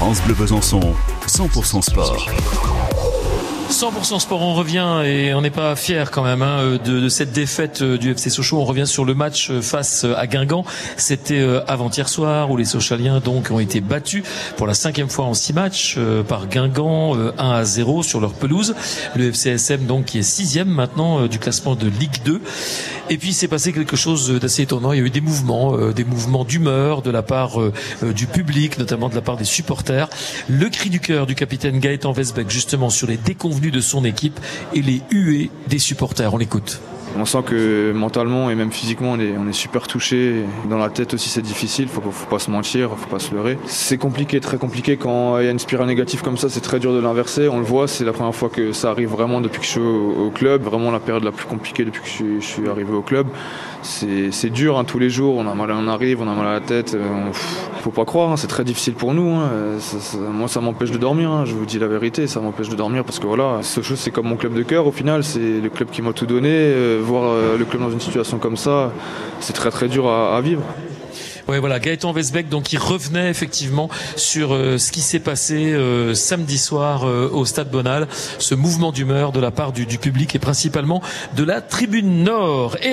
France Bleu Besançon, 100% sport. 100% sport, on revient et on n'est pas fier quand même hein, de, de, cette défaite euh, du FC Sochaux. On revient sur le match euh, face à Guingamp. C'était euh, avant-hier soir où les Sochaliens donc ont été battus pour la cinquième fois en six matchs par Guingamp 1 à 0 sur leur pelouse. Le FCSM donc qui est sixième maintenant du classement de Ligue 2. Et puis il s'est passé quelque chose d'assez étonnant. Il y a eu des mouvements, des mouvements d'humeur de la part du public, notamment de la part des supporters. Le cri du cœur du capitaine Gaëtan Vesbeck justement sur les déconvenus de son équipe et les huées des supporters. On l'écoute. On sent que mentalement et même physiquement, on est, super touché. Dans la tête aussi, c'est difficile. Faut, faut pas se mentir, faut pas se leurrer. C'est compliqué, très compliqué. Quand il y a une spirale négative comme ça, c'est très dur de l'inverser. On le voit, c'est la première fois que ça arrive vraiment depuis que je suis au, club. Vraiment la période la plus compliquée depuis que je suis, arrivé au club. C'est dur hein, tous les jours. On a mal, on arrive, on a mal à la tête. On, faut pas croire, hein, c'est très difficile pour nous. Hein. moi, ça m'empêche de dormir. Je vous dis la vérité, ça m'empêche de dormir parce que voilà, ce chose, c'est comme mon club de cœur. Au final, c'est le club qui m'a tout donné. Euh, voir euh, le club dans une situation comme ça, c'est très très dur à, vivre. Oui, voilà, Gaëtan Vesbeck, donc il revenait effectivement sur euh, ce qui s'est passé euh, samedi soir au Stade Bonal, ce mouvement d'humeur de la part du, public et principalement de la tribune Nord. Et